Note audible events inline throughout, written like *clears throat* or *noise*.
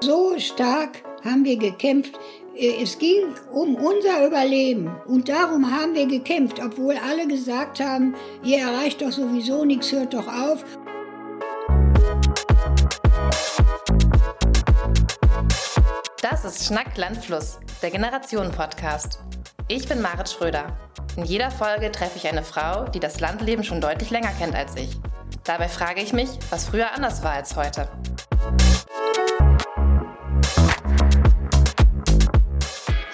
So stark haben wir gekämpft. Äh, es ging um unser Überleben und darum haben wir gekämpft, obwohl alle gesagt haben, ihr erreicht doch sowieso nichts, hört doch auf. Das ist Schnack Landfluss, der Generationen-Podcast. Ich bin Marit Schröder. In jeder Folge treffe ich eine Frau, die das Landleben schon deutlich länger kennt als ich. Dabei frage ich mich, was früher anders war als heute.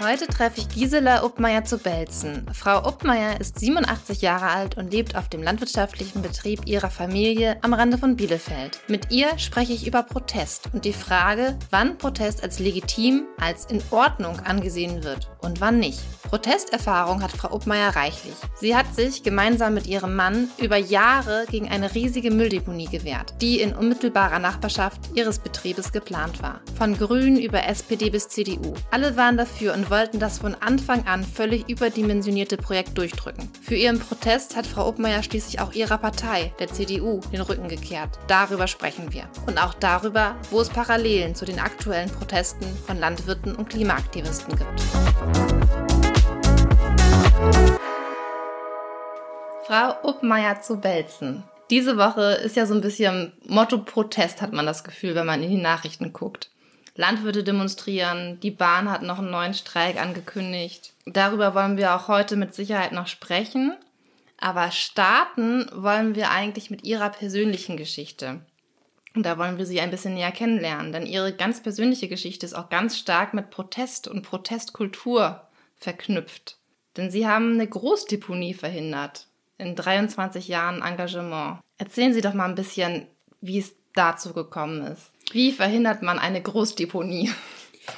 Heute treffe ich Gisela Uppmeier zu Belzen. Frau Uppmeier ist 87 Jahre alt und lebt auf dem landwirtschaftlichen Betrieb ihrer Familie am Rande von Bielefeld. Mit ihr spreche ich über Protest und die Frage, wann Protest als legitim, als in Ordnung angesehen wird und wann nicht. Protesterfahrung hat Frau Uppmeier reichlich. Sie hat sich gemeinsam mit ihrem Mann über Jahre gegen eine riesige Mülldeponie gewehrt, die in unmittelbarer Nachbarschaft ihres Betriebes geplant war. Von Grün über SPD bis CDU. Alle waren dafür und wollten das von Anfang an völlig überdimensionierte Projekt durchdrücken. Für ihren Protest hat Frau Obmeier schließlich auch ihrer Partei, der CDU, den Rücken gekehrt. Darüber sprechen wir. Und auch darüber, wo es Parallelen zu den aktuellen Protesten von Landwirten und Klimaaktivisten gibt. Frau Uppmeier zu Belzen. Diese Woche ist ja so ein bisschen Motto Protest, hat man das Gefühl, wenn man in die Nachrichten guckt. Landwirte demonstrieren, die Bahn hat noch einen neuen Streik angekündigt. Darüber wollen wir auch heute mit Sicherheit noch sprechen. Aber starten wollen wir eigentlich mit ihrer persönlichen Geschichte. Und da wollen wir sie ein bisschen näher kennenlernen, denn ihre ganz persönliche Geschichte ist auch ganz stark mit Protest und Protestkultur verknüpft. Denn sie haben eine Großdeponie verhindert in 23 Jahren Engagement. Erzählen Sie doch mal ein bisschen, wie es dazu gekommen ist. Wie verhindert man eine Großdeponie?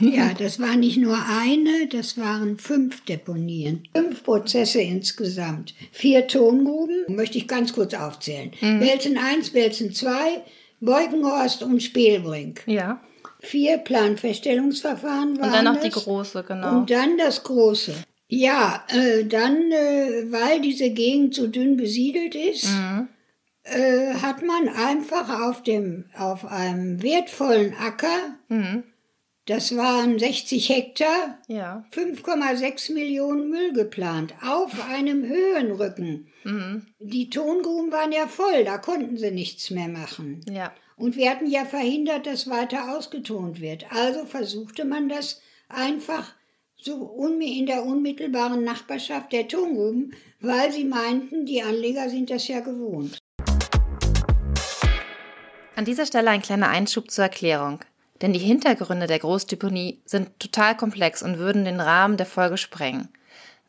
Ja, das war nicht nur eine, das waren fünf Deponien. Fünf Prozesse insgesamt. Vier Tongruben, möchte ich ganz kurz aufzählen. Mhm. Belzen 1, Belzen 2, Beukenhorst und Spielbrink. Ja. Vier Planfeststellungsverfahren waren Und dann noch das. die große, genau. Und dann das große. Ja, äh, dann, äh, weil diese Gegend so dünn besiedelt ist, Mhm. Äh, hat man einfach auf dem, auf einem wertvollen Acker, Mhm. das waren 60 Hektar, Ja. 5,6 Millionen Müll geplant, auf einem Höhenrücken. Mhm. Die Tongruben waren ja voll, da konnten sie nichts mehr machen. Ja. Und wir hatten ja verhindert, dass weiter ausgetont wird. Also versuchte man das einfach so in der unmittelbaren Nachbarschaft der Tongruben, weil sie meinten, die Anleger sind das ja gewohnt. An dieser Stelle ein kleiner Einschub zur Erklärung. Denn die Hintergründe der Großdeponie sind total komplex und würden den Rahmen der Folge sprengen.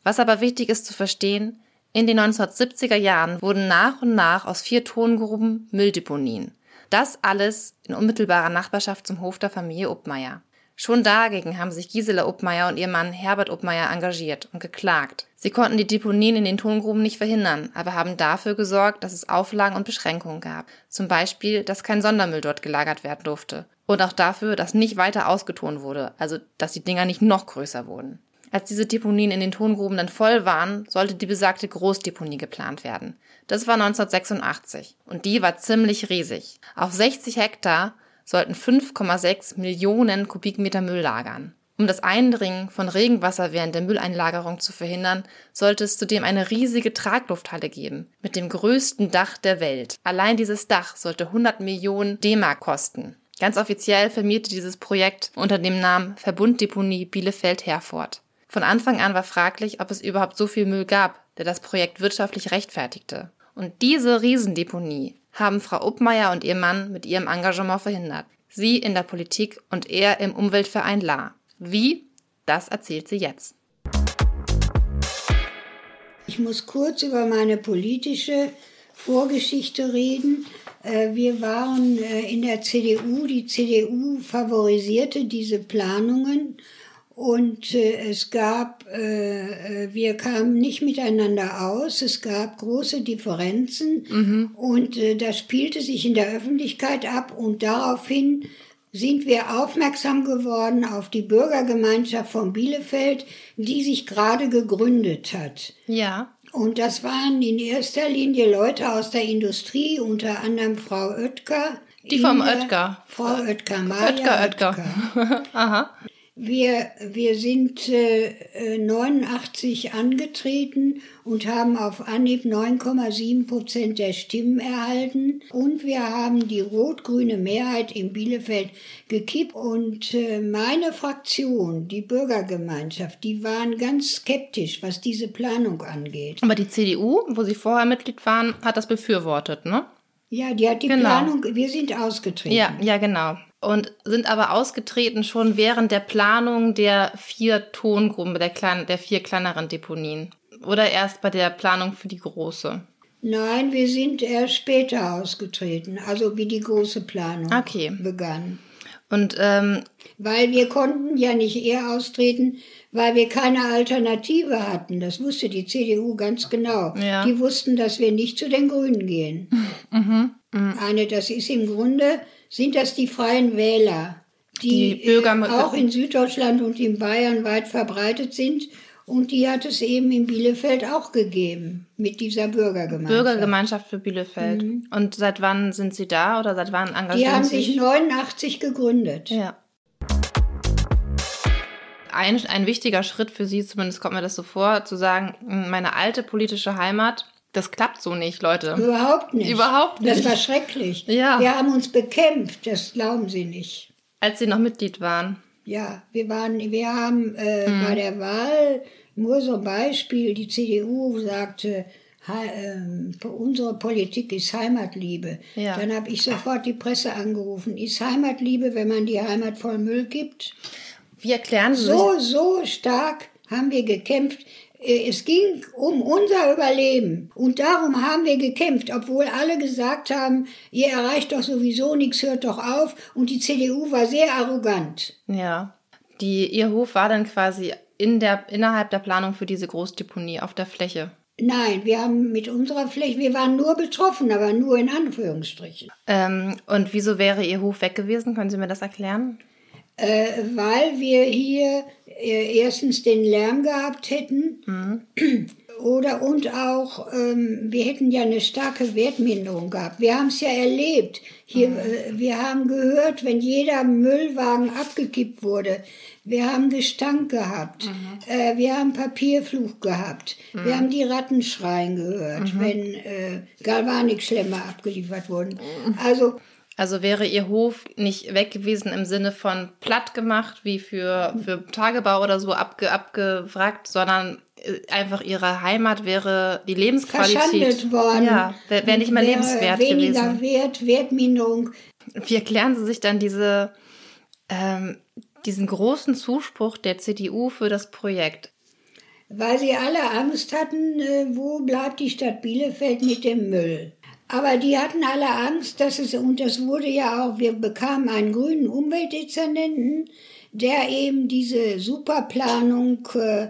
Was aber wichtig ist zu verstehen, in den 1970er Jahren wurden nach und nach aus vier Tongruben Mülldeponien. Das alles in unmittelbarer Nachbarschaft zum Hof der Familie Uppmeier. Schon dagegen haben sich Gisela Uppmeier und ihr Mann Herbert Uppmeier engagiert und geklagt. Sie konnten die Deponien in den Tongruben nicht verhindern, aber haben dafür gesorgt, dass es Auflagen und Beschränkungen gab. Zum Beispiel, dass kein Sondermüll dort gelagert werden durfte. Und auch dafür, dass nicht weiter ausgetont wurde, also dass die Dinger nicht noch größer wurden. Als diese Deponien in den Tongruben dann voll waren, sollte die besagte Großdeponie geplant werden. Das war 1986 und die war ziemlich riesig. Auf 60 Hektar sollten 5,6 Millionen Kubikmeter Müll lagern. Um das Eindringen von Regenwasser während der Mülleinlagerung zu verhindern, sollte es zudem eine riesige Traglufthalle geben, mit dem größten Dach der Welt. Allein dieses Dach sollte 100 Millionen D-Mark kosten. Ganz offiziell firmierte dieses Projekt unter dem Namen Verbunddeponie Bielefeld-Herford. Von Anfang an war fraglich, ob es überhaupt so viel Müll gab, der das Projekt wirtschaftlich rechtfertigte. Und diese Riesendeponie haben Frau Uppmeier und ihr Mann mit ihrem Engagement verhindert. Sie in der Politik und er im Umweltverein La. Wie? Das erzählt sie jetzt. Ich muss kurz über meine politische Vorgeschichte reden. Äh, Wir waren äh, in der CDU. Die CDU favorisierte diese Planungen und äh, es gab, wir kamen nicht miteinander aus. Es gab große Differenzen und äh, das spielte sich in der Öffentlichkeit ab und daraufhin sind wir aufmerksam geworden auf die Bürgergemeinschaft von Bielefeld, die sich gerade gegründet hat. Ja. Und das waren in erster Linie Leute aus der Industrie, unter anderem Frau Oetker. Die vom Oetker. Frau Oetker, Maja Oetker, Oetker. Oetker. *laughs* Aha. Wir, wir sind äh, 89 angetreten und haben auf Anhieb 9,7 Prozent der Stimmen erhalten. Und wir haben die rot-grüne Mehrheit in Bielefeld gekippt. Und äh, meine Fraktion, die Bürgergemeinschaft, die waren ganz skeptisch, was diese Planung angeht. Aber die CDU, wo Sie vorher Mitglied waren, hat das befürwortet, ne? Ja, die hat die Genau. Planung, wir sind ausgetreten. Ja, ja, genau. Und sind aber ausgetreten schon während der Planung der vier Tongruppen, der, kleinen, der vier kleineren Deponien. Oder erst bei der Planung für die große. Nein, wir sind erst später ausgetreten, also wie die große Planung Okay. begann. Und ähm, Weil wir konnten ja nicht eher austreten, weil wir keine Alternative hatten. Das wusste die CDU ganz genau. Ja. Die wussten, dass wir nicht zu den Grünen gehen. *laughs* Mhm. Eine, das ist im Grunde, sind das die freien Wähler, die, Die äh, auch in Süddeutschland und in Bayern weit verbreitet sind. Und die hat es eben in Bielefeld auch gegeben, mit dieser Bürgergemeinschaft. Bürgergemeinschaft für Bielefeld. Und seit wann sind Sie da oder seit wann engagieren Die haben Sie sich 89 gegründet. Ja. Ein, ein wichtiger Schritt für Sie, zumindest kommt mir das so vor, zu sagen, meine alte politische Heimat, das klappt so nicht, Leute. Überhaupt nicht. Überhaupt Das nicht. war schrecklich. Ja. Wir haben uns bekämpft, das glauben Sie nicht. Als Sie noch Mitglied waren. Ja, wir waren, wir haben äh, Mhm. bei der Wahl nur so ein Beispiel, die CDU sagte, ähm, unsere Politik ist Heimatliebe. Ja. Dann habe ich sofort die Presse angerufen. Ist Heimatliebe, wenn man die Heimat voll Müll gibt? Wie erklären Sie sich? So, so stark haben wir gekämpft. Äh, Es ging um unser Überleben. Und darum haben wir gekämpft, obwohl alle gesagt haben, ihr erreicht doch sowieso nichts, hört doch auf. Und die CDU war sehr arrogant. Ja. Die, Ihr Hof war dann quasi in der, innerhalb der Planung für diese Großdeponie auf der Fläche. Nein, wir haben mit unserer Fläche, wir waren nur betroffen, aber nur in Anführungsstrichen. Ähm, und wieso wäre Ihr Hof weg gewesen? Können Sie mir das erklären? Äh, weil wir hier erstens den Lärm gehabt hätten oder und auch ähm, wir hätten ja eine starke Wertminderung gehabt. Wir haben es ja erlebt. Hier, äh, wir haben gehört, wenn jeder Müllwagen abgekippt wurde. Wir haben Gestank gehabt. Äh, wir haben Papierfluch gehabt. Wir haben die Ratten schreien gehört, wenn äh, Galvanikschlemmer abgeliefert wurden. Also Also wäre Ihr Hof nicht weg gewesen im Sinne von platt gemacht, wie für, für Tagebau oder so abge, abgewrackt, sondern äh, einfach Ihre Heimat wäre die Lebensqualität. verschandelt worden. Ja, wäre wär nicht mehr Wäre lebenswert weniger gewesen. Wert, Wertminderung. Wie erklären Sie sich dann diese, ähm, diesen großen Zuspruch der CDU für das Projekt? Weil sie alle Angst hatten, äh, wo bleibt die Stadt Bielefeld mit dem Müll. Aber die hatten alle Angst, dass es, und das wurde ja auch, wir bekamen einen grünen Umweltdezernenten, der eben diese Superplanung äh,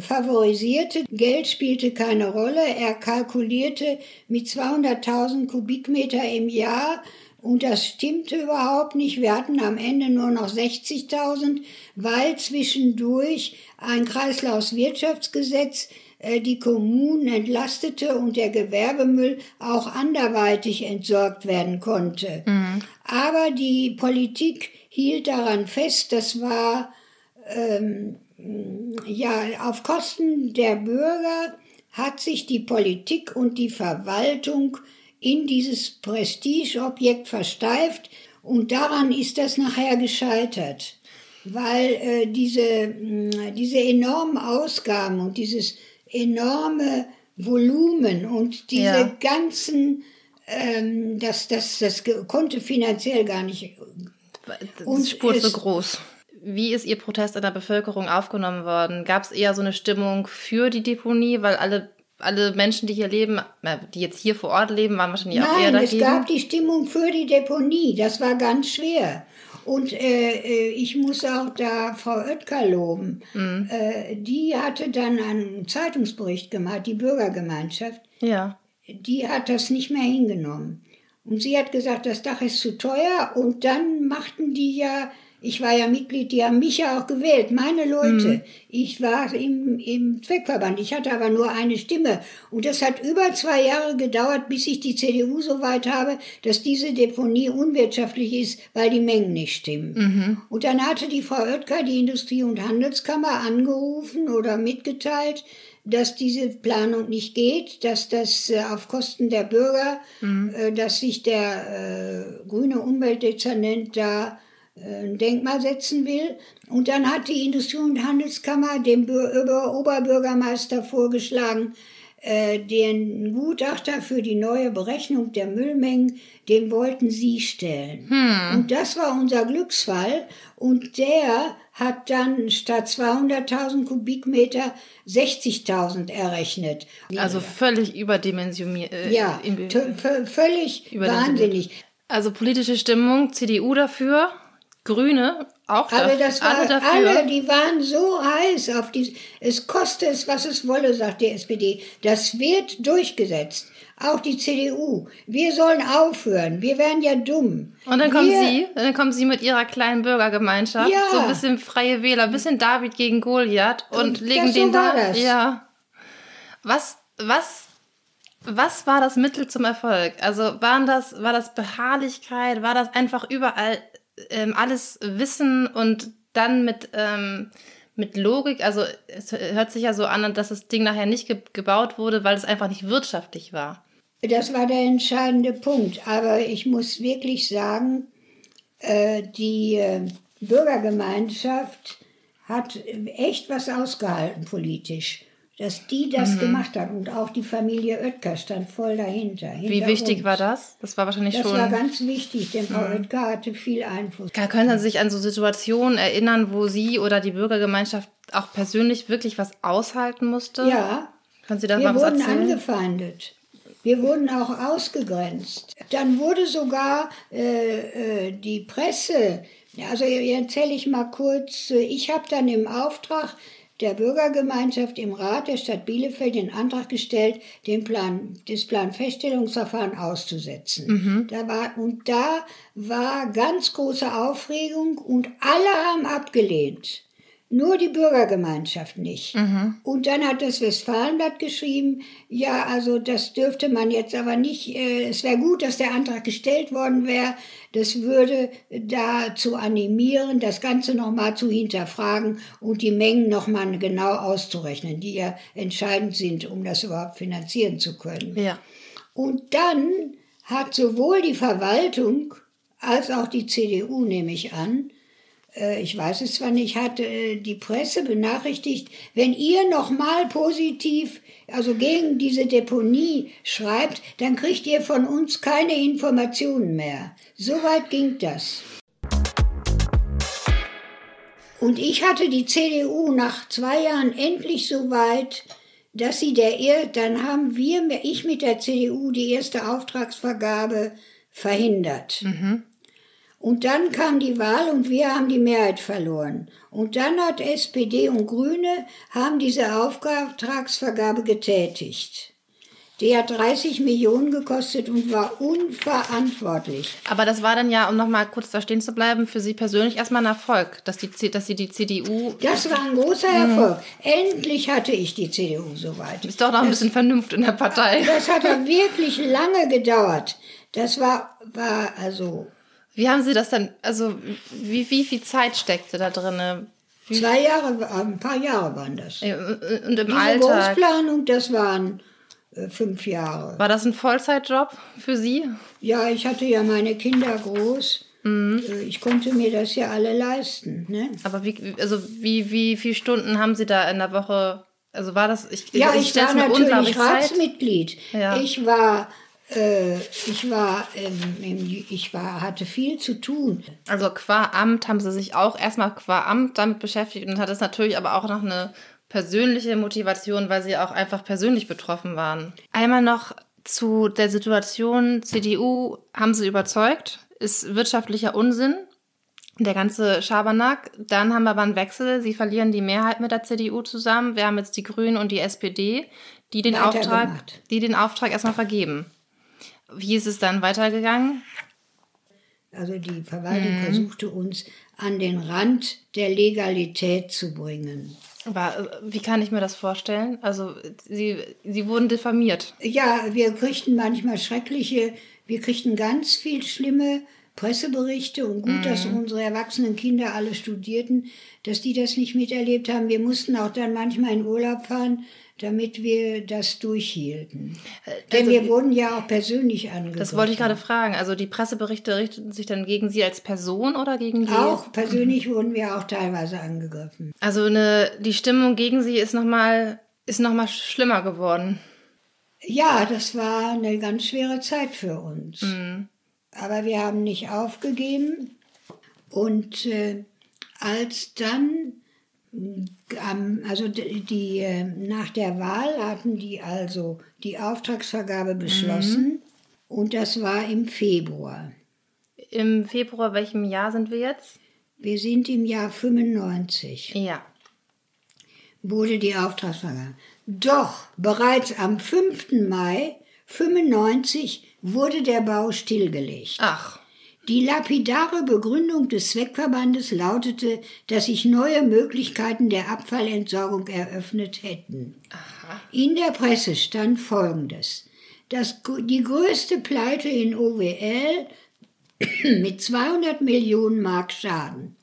favorisierte. Geld spielte keine Rolle. Er kalkulierte mit 200.000 Kubikmeter im Jahr und das stimmte überhaupt nicht. Wir hatten am Ende nur noch 60.000, weil zwischendurch ein Kreislaufswirtschaftsgesetz äh, die Kommunen entlastete und der Gewerbemüll auch anderweitig entsorgt werden konnte. Aber die Politik hielt daran fest, das war ähm, ja auf Kosten der Bürger hat sich die Politik und die Verwaltung in dieses Prestigeobjekt versteift und daran ist das nachher gescheitert, weil äh, diese, mh, diese enormen Ausgaben und dieses enorme Volumen und diese Ja. ganzen, ähm, das, das, das konnte finanziell gar nicht. Die Und Spur es- groß. Wie ist Ihr Protest in der Bevölkerung aufgenommen worden? Gab es eher so eine Stimmung für die Deponie, weil alle, alle Menschen, die hier leben, äh, die jetzt hier vor Ort leben, waren wahrscheinlich auch eher Nein, es dagegen? gab die Stimmung für die Deponie. Das war ganz schwer. Und äh, äh, ich muss auch da Frau Oetker loben. Mhm. Äh, die hatte dann einen Zeitungsbericht gemacht, die Bürgergemeinschaft. ja. Die hat das nicht mehr hingenommen. Und sie hat gesagt, das Dach ist zu teuer. Und dann machten die ja Ich war ja Mitglied, die haben mich ja auch gewählt, meine Leute. Mhm. Ich war im, im Zweckverband, ich hatte aber nur eine Stimme. Und das hat über zwei Jahre gedauert, bis ich die CDU so weit habe, dass diese Deponie unwirtschaftlich ist, weil die Mengen nicht stimmen. Mhm. Und dann hatte die Frau Oetker die Industrie- und Handelskammer angerufen oder mitgeteilt, dass diese Planung nicht geht, dass das äh, auf Kosten der Bürger, mhm. äh, dass sich der äh, grüne Umweltdezernent da ein Denkmal setzen will. Und dann hat die Industrie- und Handelskammer dem Oberbürgermeister vorgeschlagen, äh, den Gutachter für die neue Berechnung der Müllmengen, den wollten sie stellen. Hm. Und das war unser Glücksfall. Und der hat dann statt 200.000 Kubikmeter 60.000 errechnet. Also völlig überdimensioniert. Äh, ja, völlig wahnsinnig. Also politische Stimmung, CDU dafür, Grüne auch Aber das war, alle, dafür. alle, die waren so heiß auf die, es koste es, was es wolle, sagt die SPD. Das wird durchgesetzt. Auch die CDU. Wir sollen aufhören. Wir wären ja dumm. Und dann kommen Sie, dann kommen Sie mit Ihrer kleinen Bürgergemeinschaft, ja. so ein bisschen freie Wähler, ein bisschen David gegen Goliath und, und legen das, den so da. Das. Ja. Was, was, was war das Mittel zum Erfolg? Also waren das, war das Beharrlichkeit? War das einfach überall ähm, alles wissen und dann mit, ähm, mit Logik, also es hört sich ja so an, dass das Ding nachher nicht ge gebaut wurde, weil es einfach nicht wirtschaftlich war. Das war der entscheidende Punkt. Aber ich muss wirklich sagen, äh, die äh, Bürgergemeinschaft hat echt was ausgehalten politisch dass die das mhm. gemacht hat und auch die Familie Oetker stand voll dahinter. Wie wichtig uns. war das? Das war wahrscheinlich das schon. Das war ganz wichtig, denn Frau mhm. Oetker hatte viel Einfluss. Können Sie sich an so Situationen erinnern, wo Sie oder die Bürgergemeinschaft auch persönlich wirklich was aushalten musste? Ja. Können Sie da Wir mal was wurden erzählen? angefeindet. Wir wurden auch ausgegrenzt. Dann wurde sogar äh, äh, die Presse, also erzähle ich mal kurz, ich habe dann im Auftrag der Bürgergemeinschaft im Rat der Stadt Bielefeld den Antrag gestellt, den Plan, das Planfeststellungsverfahren auszusetzen. Mhm. Da war, und da war ganz große Aufregung und alle haben abgelehnt. Nur die Bürgergemeinschaft nicht. Mhm. Und dann hat das Westfalenblatt geschrieben, ja, also das dürfte man jetzt aber nicht, äh, es wäre gut, dass der Antrag gestellt worden wäre. Das würde dazu animieren, das Ganze nochmal zu hinterfragen und die Mengen nochmal genau auszurechnen, die ja entscheidend sind, um das überhaupt finanzieren zu können. Ja. Und dann hat sowohl die Verwaltung als auch die CDU, nehme ich an, ich weiß es zwar nicht, hat äh, die Presse benachrichtigt, wenn ihr nochmal positiv, also gegen diese Deponie schreibt, dann kriegt ihr von uns keine Informationen mehr. So weit ging das. Und ich hatte die CDU nach zwei Jahren endlich so weit, dass sie der, dann haben wir, ich mit der CDU die erste Auftragsvergabe verhindert. Mhm. Und dann kam die Wahl und wir haben die Mehrheit verloren. Und dann hat SPD und Grüne haben diese Auftragsvergabe getätigt. Die hat 30 Millionen gekostet und war unverantwortlich. Aber das war dann ja, um nochmal kurz da stehen zu bleiben, für Sie persönlich erstmal ein Erfolg, dass, die, dass Sie die CDU... Das war ein großer Erfolg. Mhm. Endlich hatte ich die CDU soweit. Ist doch noch ein das, bisschen Vernunft in der Partei. Das hat ja wirklich lange gedauert. Das war, war also wie haben Sie das dann, also wie, wie viel Zeit steckte da drin? Wie Zwei Jahre, ein paar Jahre waren das. Und im Diese Alltag? Großplanung, das waren äh, fünf Jahre. War das ein Vollzeitjob für Sie? Ja, ich hatte ja meine Kinder groß. Mhm. Äh, ich konnte mir das ja alle leisten. Ne? Aber wie, also wie, wie viele Stunden haben Sie da in der Woche? Also war das, ich, ja, ich, ich war natürlich Ratsmitglied. Ja. Ich war äh, ich war, ich war, hatte viel zu tun. Also qua Amt haben Sie sich auch erstmal qua Amt damit beschäftigt und hat es natürlich aber auch noch eine persönliche Motivation, weil Sie auch einfach persönlich betroffen waren. Einmal noch zu der Situation CDU haben Sie überzeugt, ist wirtschaftlicher Unsinn. Der ganze Schabernack. Dann haben wir aber einen Wechsel. Sie verlieren die Mehrheit mit der CDU zusammen. Wir haben jetzt die Grünen und die SPD, die den Auftrag, die den Auftrag erstmal vergeben. Wie ist es dann weitergegangen? Also die Verwaltung mhm. versuchte uns an den Rand der Legalität zu bringen. Aber äh, wie kann ich mir das vorstellen? Also sie, sie wurden diffamiert. Ja, wir kriegten manchmal schreckliche, wir kriegten ganz viel schlimme Presseberichte und gut, mhm. dass unsere erwachsenen Kinder alle studierten, dass die das nicht miterlebt haben. Wir mussten auch dann manchmal in Urlaub fahren, damit wir das durchhielten. Äh, Denn also, wir wurden ja auch persönlich angegriffen. Das wollte ich gerade fragen. Also die Presseberichte richteten sich dann gegen Sie als Person oder gegen die? Auch persönlich wurden wir auch teilweise angegriffen. Also eine, die Stimmung gegen Sie ist nochmal ist noch mal schlimmer geworden. Ja, das war eine ganz schwere Zeit für uns. Mhm. Aber wir haben nicht aufgegeben. Und äh, als dann also die, äh, nach der Wahl hatten die also die Auftragsvergabe beschlossen mhm. und das war im Februar. Im Februar, welchem Jahr sind wir jetzt? Wir sind im Jahr 95. Ja. Wurde die Auftragsvergabe. Doch bereits am 5. Mai 95 wurde der Bau stillgelegt. Ach. Die lapidare Begründung des Zweckverbandes lautete, dass sich neue Möglichkeiten der Abfallentsorgung eröffnet hätten. Aha. In der Presse stand Folgendes. Das, die größte Pleite in OWL *clears throat* mit 200 Millionen Mark Schaden.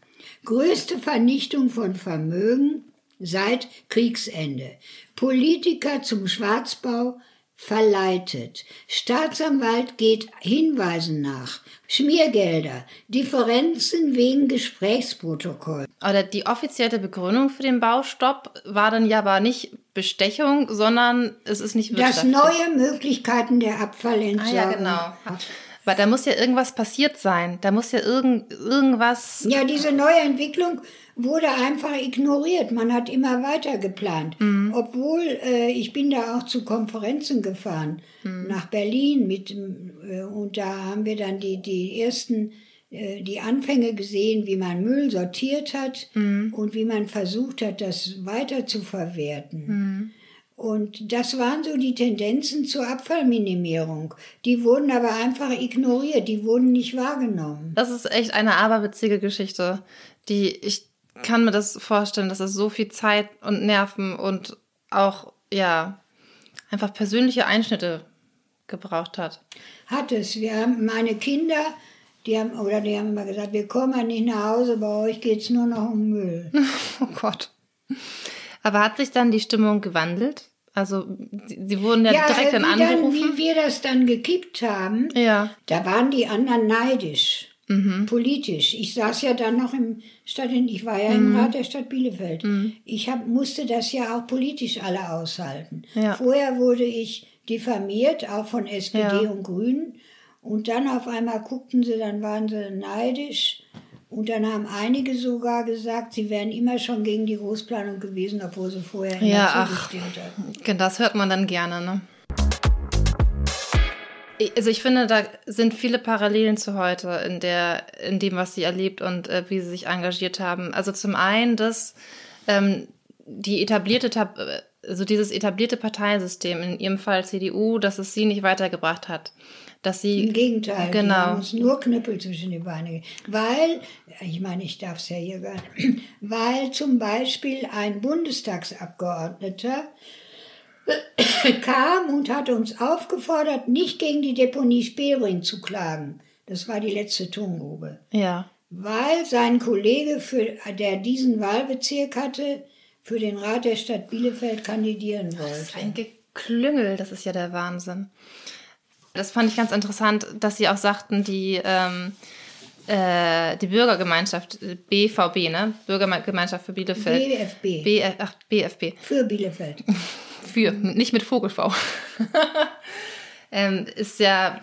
Größte Vernichtung von Vermögen seit Kriegsende. Politiker zum Schwarzbau verleitet. Staatsanwalt geht Hinweisen nach. Schmiergelder, Differenzen wegen Gesprächsprotokoll. Oder die offizielle Begründung für den Baustopp war dann ja aber nicht Bestechung, sondern es ist nicht wirtschaftlich. Das neue Möglichkeiten der Abfallentsorgung. Ah, ja, genau. Aber da muss ja irgendwas passiert sein. Da muss ja irgend, irgendwas. Ja, diese neue Entwicklung wurde einfach ignoriert. Man hat immer weiter geplant. Mhm. Obwohl, äh, ich bin da auch zu Konferenzen gefahren, mhm. nach Berlin mit, äh, und da haben wir dann die, die ersten, äh, die Anfänge gesehen, wie man Müll sortiert hat mhm. und wie man versucht hat, das weiter zu verwerten. Und das waren so die Tendenzen zur Abfallminimierung. Die wurden aber einfach ignoriert, die wurden nicht wahrgenommen. Das ist echt eine aberwitzige Geschichte, die ich kann mir das vorstellen, dass es so viel Zeit und Nerven und auch, ja, einfach persönliche Einschnitte gebraucht hat. Hat es. Wir haben meine Kinder, die haben, oder die haben immer gesagt, wir kommen nicht nach Hause, bei euch geht es nur noch um Müll. *laughs* oh Gott. Aber hat sich dann die Stimmung gewandelt? Also sie, wurden ja, ja direkt dann angerufen. Dann, wie wir das dann gekippt haben, ja. da waren die anderen neidisch. Mhm. Politisch. Ich saß ja dann noch im Stadt, ich war ja mhm. im Rat der Stadt Bielefeld. Mhm. Ich hab, musste das ja auch politisch alle aushalten. Ja. Vorher wurde ich diffamiert, auch von SPD und Grünen. Und dann auf einmal guckten sie, dann waren sie neidisch. Und dann haben einige sogar gesagt, sie wären immer schon gegen die Großplanung gewesen, obwohl sie vorher ja, ach, hatten. Das hört man dann gerne, ne? Also ich finde, da sind viele Parallelen zu heute in der, in dem, was sie erlebt und äh, wie sie sich engagiert haben. Also zum einen, dass ähm, die etablierte, also dieses etablierte Parteiensystem, in ihrem Fall CDU, dass es sie nicht weitergebracht hat. Dass sie, Im Gegenteil, genau. haben uns nur Knüppel zwischen die Beine. Weil, ich meine, ich darf es ja hier gar nicht, *clears throat* weil zum Beispiel ein Bundestagsabgeordneter *clears throat* kam und hat uns aufgefordert, nicht gegen die Deponie Spelring zu klagen. Das war die letzte Tongrube. Ja. Weil sein Kollege, für, der diesen Wahlbezirk hatte, für den Rat der Stadt Bielefeld kandidieren wollte. Das ist ein Geklüngel, das ist ja der Wahnsinn. Das fand ich ganz interessant, dass Sie auch sagten, die, ähm, äh, die Bürgergemeinschaft BVB, ne? Bürgergemeinschaft für Bielefeld. BFB. B, ach, BFB. Für Bielefeld. *laughs* für, nicht mit Vogelschwau. *laughs* ähm, ist ja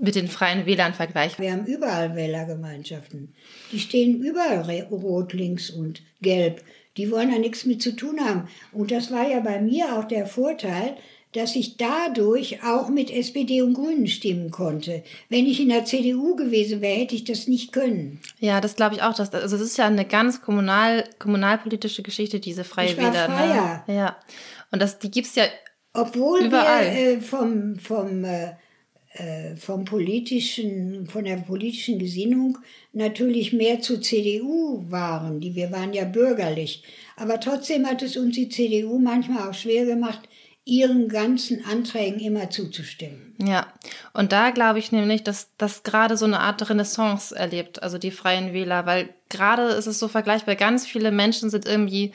mit den freien Wählern vergleichbar. Wir haben überall Wählergemeinschaften. Die stehen überall rot, links und gelb. Die wollen da nichts mit zu tun haben. Und das war ja bei mir auch der Vorteil, dass ich dadurch auch mit SPD und Grünen stimmen konnte. Wenn ich in der CDU gewesen wäre, hätte ich das nicht können. Ja, das glaube ich auch. Dass, also es ist ja eine ganz kommunal, kommunalpolitische Geschichte, diese Freie ich war Wähler. Ne? Freier. Ne? Ja. Und das, die gibt es ja Obwohl überall. wir äh, vom, vom äh, äh, vom politischen, von der politischen Gesinnung natürlich mehr zur CDU waren. Die, wir waren ja bürgerlich. Aber trotzdem hat es uns die CDU manchmal auch schwer gemacht, ihren ganzen Anträgen immer zuzustimmen. Ja, und da glaube ich nämlich, dass das gerade so eine Art Renaissance erlebt, also die Freien Wähler, weil gerade ist es so vergleichbar, ganz viele Menschen sind irgendwie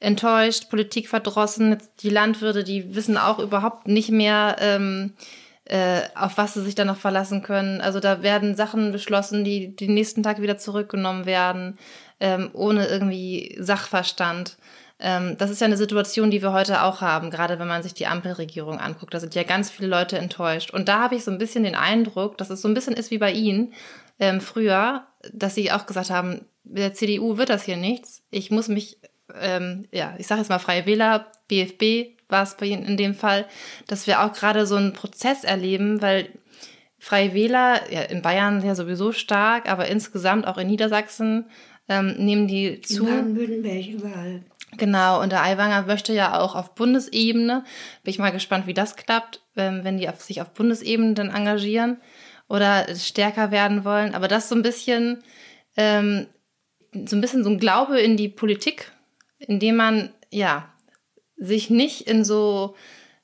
enttäuscht, Politik verdrossen, die Landwirte, die wissen auch überhaupt nicht mehr, ähm, äh, auf was sie sich dann noch verlassen können. Also da werden Sachen beschlossen, die den nächsten Tag wieder zurückgenommen werden, ähm, ohne irgendwie Sachverstand. Ähm, das ist ja eine Situation, die wir heute auch haben, gerade wenn man sich die Ampelregierung anguckt. Da sind ja ganz viele Leute enttäuscht. Und da habe ich so ein bisschen den Eindruck, dass es so ein bisschen ist wie bei Ihnen ähm, früher, dass Sie auch gesagt haben, der CDU wird das hier nichts. Ich muss mich, ähm, ja, ich sage jetzt mal Freie Wähler, BFB war es bei Ihnen in dem Fall, dass wir auch gerade so einen Prozess erleben, weil Freie Wähler, ja, in Bayern ja sowieso stark, aber insgesamt auch in Niedersachsen ähm, nehmen die zu. In Baden-Württemberg überall. Genau, und der Aiwanger möchte ja auch auf Bundesebene. Bin ich mal gespannt, wie das klappt, ähm, wenn die auf, sich auf Bundesebene dann engagieren oder stärker werden wollen. Aber das so ein bisschen, ähm, so ein bisschen so ein Glaube in die Politik, indem man, ja, sich nicht in so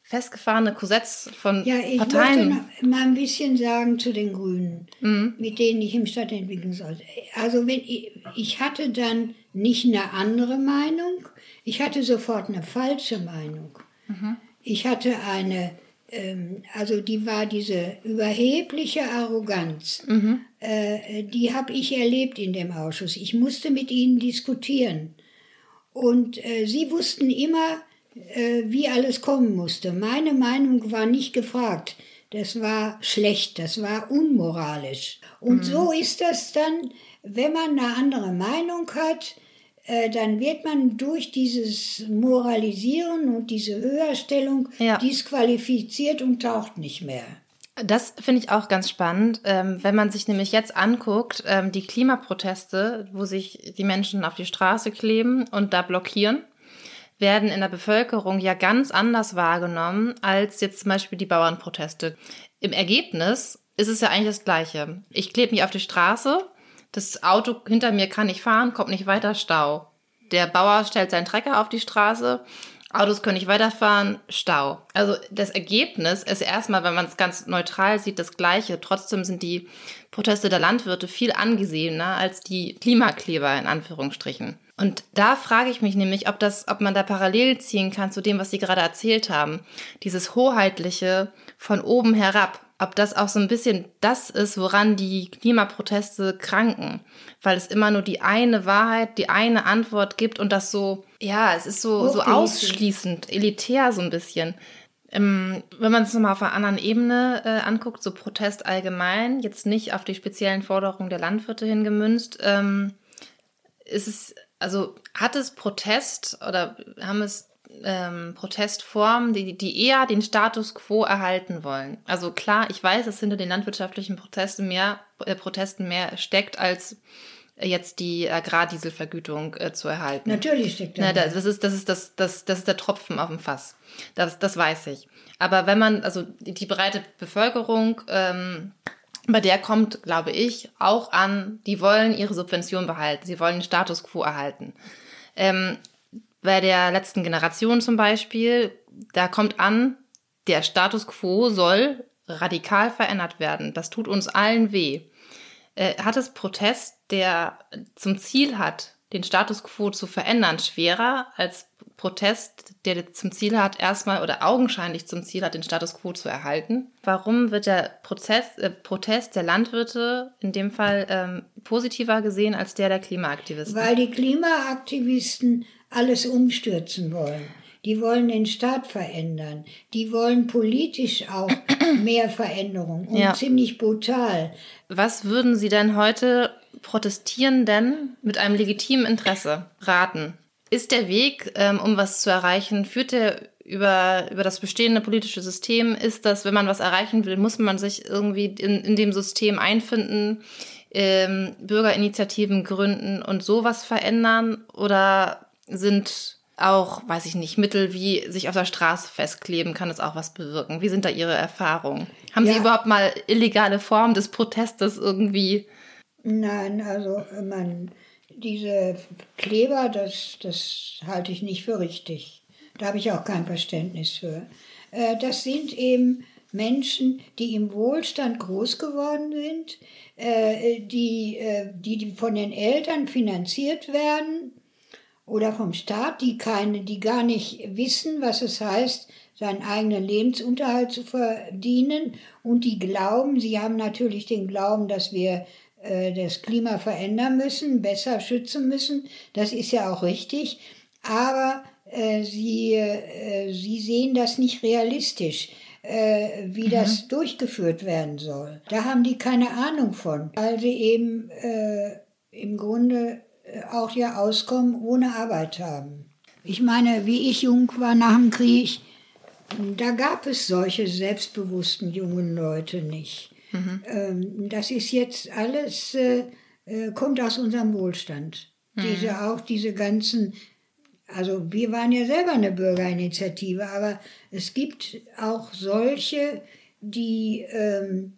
festgefahrene Korsetts von ja, ich Parteien. möchte mal ein bisschen sagen zu den Grünen, mhm. mit denen ich im Stadtentwicklung sollte. Also wenn ich, ich hatte dann nicht eine andere Meinung, ich hatte sofort eine falsche Meinung. Mhm. Ich hatte eine, ähm, also die war diese überhebliche Arroganz, mhm. äh, die habe ich erlebt in dem Ausschuss. Ich musste mit ihnen diskutieren. Und äh, sie wussten immer, äh, wie alles kommen musste. Meine Meinung war nicht gefragt. Das war schlecht, das war unmoralisch. Und mhm. so ist das dann, wenn man eine andere Meinung hat, äh, dann wird man durch dieses Moralisieren und diese Höherstellung ja. disqualifiziert und taucht nicht mehr. Das finde ich auch ganz spannend, ähm, wenn man sich nämlich jetzt anguckt, ähm, die Klimaproteste, wo sich die Menschen auf die Straße kleben und da blockieren werden in der Bevölkerung ja ganz anders wahrgenommen als jetzt zum Beispiel die Bauernproteste. Im Ergebnis ist es ja eigentlich das Gleiche. Ich klebe mich auf die Straße, das Auto hinter mir kann nicht fahren, kommt nicht weiter, Stau. Der Bauer stellt seinen Trecker auf die Straße, Autos können nicht weiterfahren, Stau. Also das Ergebnis ist erstmal, wenn man es ganz neutral sieht, das gleiche. Trotzdem sind die Proteste der Landwirte viel angesehener als die Klimakleber in Anführungsstrichen. Und da frage ich mich nämlich, ob das, ob man da parallel ziehen kann zu dem, was Sie gerade erzählt haben. Dieses hoheitliche von oben herab. Ob das auch so ein bisschen das ist, woran die Klimaproteste kranken. Weil es immer nur die eine Wahrheit, die eine Antwort gibt und das so, ja, es ist so, so ausschließend, elitär so ein bisschen. Ähm, wenn man es nochmal auf einer anderen Ebene äh, anguckt, so Protest allgemein, jetzt nicht auf die speziellen Forderungen der Landwirte hingemünzt, ähm, ist es also hat es Protest oder haben es ähm, Protestformen, die, die eher den Status quo erhalten wollen? Also klar, ich weiß, dass hinter den landwirtschaftlichen Protesten mehr, äh, Protesten mehr steckt als jetzt die Agrardieselvergütung äh, zu erhalten. Natürlich steckt da. Na, das ist das ist das, das das ist der Tropfen auf dem Fass. Das das weiß ich. Aber wenn man also die, die breite Bevölkerung ähm, bei der kommt, glaube ich, auch an, die wollen ihre Subvention behalten, sie wollen den Status quo erhalten. Ähm, bei der letzten Generation zum Beispiel, da kommt an, der Status quo soll radikal verändert werden. Das tut uns allen weh. Äh, hat es Protest, der zum Ziel hat, den Status quo zu verändern, schwerer als Protest, der zum Ziel hat, erstmal oder augenscheinlich zum Ziel hat, den Status quo zu erhalten. Warum wird der Prozess, äh, Protest der Landwirte in dem Fall ähm, positiver gesehen als der der Klimaaktivisten? Weil die Klimaaktivisten alles umstürzen wollen. Die wollen den Staat verändern. Die wollen politisch auch *clears throat* mehr Veränderung und ja. ziemlich brutal. Was würden Sie denn heute Protestierenden mit einem legitimen Interesse raten? Ist der Weg, ähm, um was zu erreichen, führt er über, über das bestehende politische System? Ist das, wenn man was erreichen will, muss man sich irgendwie in, in dem System einfinden, ähm, Bürgerinitiativen gründen und sowas verändern? Oder sind auch, weiß ich nicht, Mittel wie sich auf der Straße festkleben, kann das auch was bewirken? Wie sind da Ihre Erfahrungen? Haben ja. Sie überhaupt mal illegale Formen des Protestes irgendwie? Nein, also man, diese Kleber, das, das halte ich nicht für richtig. Da habe ich auch kein Verständnis für. Äh, das sind eben Menschen, die im Wohlstand groß geworden sind, äh, die, äh, die von den Eltern finanziert werden oder vom Staat, die keine, die gar nicht wissen, was es heißt, seinen eigenen Lebensunterhalt zu verdienen und die glauben, sie haben natürlich den Glauben, dass wir das Klima verändern müssen, besser schützen müssen. Das ist ja auch richtig, aber äh, sie, äh, sie sehen das nicht realistisch äh, wie mhm. das durchgeführt werden soll. Da haben die keine Ahnung von, weil sie eben äh, im Grunde äh, auch ja auskommen, ohne Arbeit haben. Ich meine, wie ich jung war nach dem Krieg, da gab es solche selbstbewussten jungen Leute nicht. Mhm. Ähm, das ist jetzt alles, äh, äh, kommt aus unserem Wohlstand. Mhm. Diese, auch diese ganzen also wir waren ja selber eine Bürgerinitiative, aber es gibt auch solche, die ähm,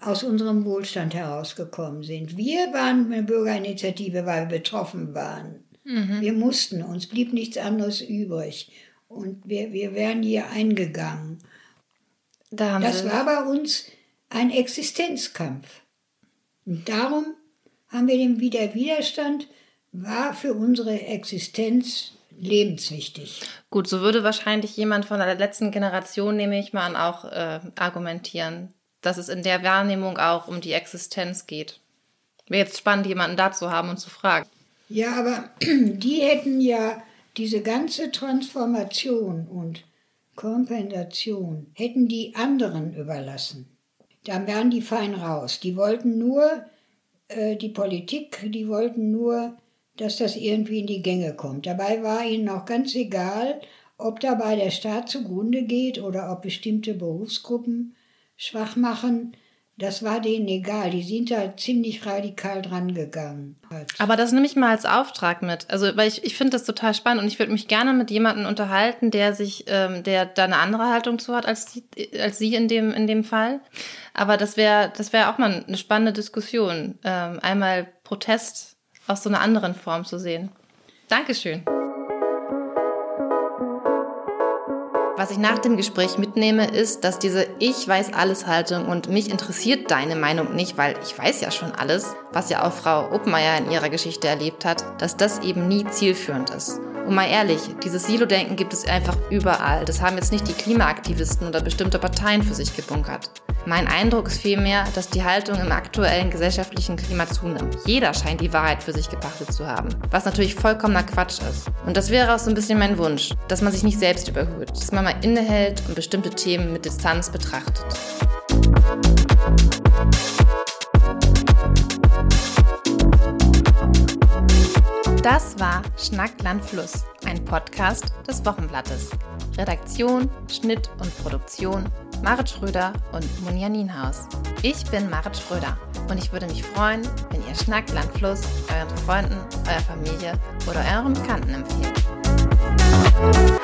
aus unserem Wohlstand herausgekommen sind. Wir waren eine Bürgerinitiative, weil wir betroffen waren. Mhm. Wir mussten, uns blieb nichts anderes übrig. Und wir, wir wären hier eingegangen. Da das war bei uns ein Existenzkampf. Und darum haben wir den Widerstand, war für unsere Existenz lebenswichtig. Gut, so würde wahrscheinlich jemand von der letzten Generation, nehme ich mal an, auch äh, argumentieren, dass es in der Wahrnehmung auch um die Existenz geht. Wäre jetzt spannend, jemanden dazu haben und zu fragen. Ja, aber *clears throat* die hätten ja diese ganze Transformation und Kompensation, hätten die anderen überlassen. Dann wären die fein raus. Die wollten nur, äh, die Politik, die wollten nur dass das irgendwie in die Gänge kommt. Dabei war ihnen auch ganz egal, ob dabei der Staat zugrunde geht oder ob bestimmte Berufsgruppen schwach machen. Das war denen egal. Die sind da ziemlich radikal dran gegangen. Aber das nehme ich mal als Auftrag mit. Also, weil ich, ich finde das total spannend und ich würde mich gerne mit jemandem unterhalten, der sich, ähm, der da eine andere Haltung zu hat als Sie, als Sie in dem, in dem Fall. Aber das wäre, das wäre auch mal eine spannende Diskussion. Ähm, einmal Protest aus so einer anderen Form zu sehen. Dankeschön. Was ich nach dem Gespräch mitnehme, ist, dass diese Ich weiß alles Haltung und mich interessiert deine Meinung nicht, weil ich weiß ja schon alles, was ja auch Frau Oppmeier in ihrer Geschichte erlebt hat, dass das eben nie zielführend ist. Und mal ehrlich, dieses Silo-Denken gibt es einfach überall. Das haben jetzt nicht die Klimaaktivisten oder bestimmte Parteien für sich gebunkert. Mein Eindruck ist vielmehr, dass die Haltung im aktuellen gesellschaftlichen Klima zunimmt. Jeder scheint die Wahrheit für sich gepachtet zu haben, was natürlich vollkommener Quatsch ist. Und das wäre auch so ein bisschen mein Wunsch, dass man sich nicht selbst überhöht, dass man mal innehält und bestimmte Themen mit Distanz betrachtet. Das war Schnackland Fluss, ein Podcast des Wochenblattes. Redaktion, Schnitt und Produktion Marit Schröder und Munja Nienhaus. Ich bin Marit Schröder und ich würde mich freuen, wenn ihr Schnackland Fluss euren Freunden, eurer Familie oder euren Bekannten empfehlt.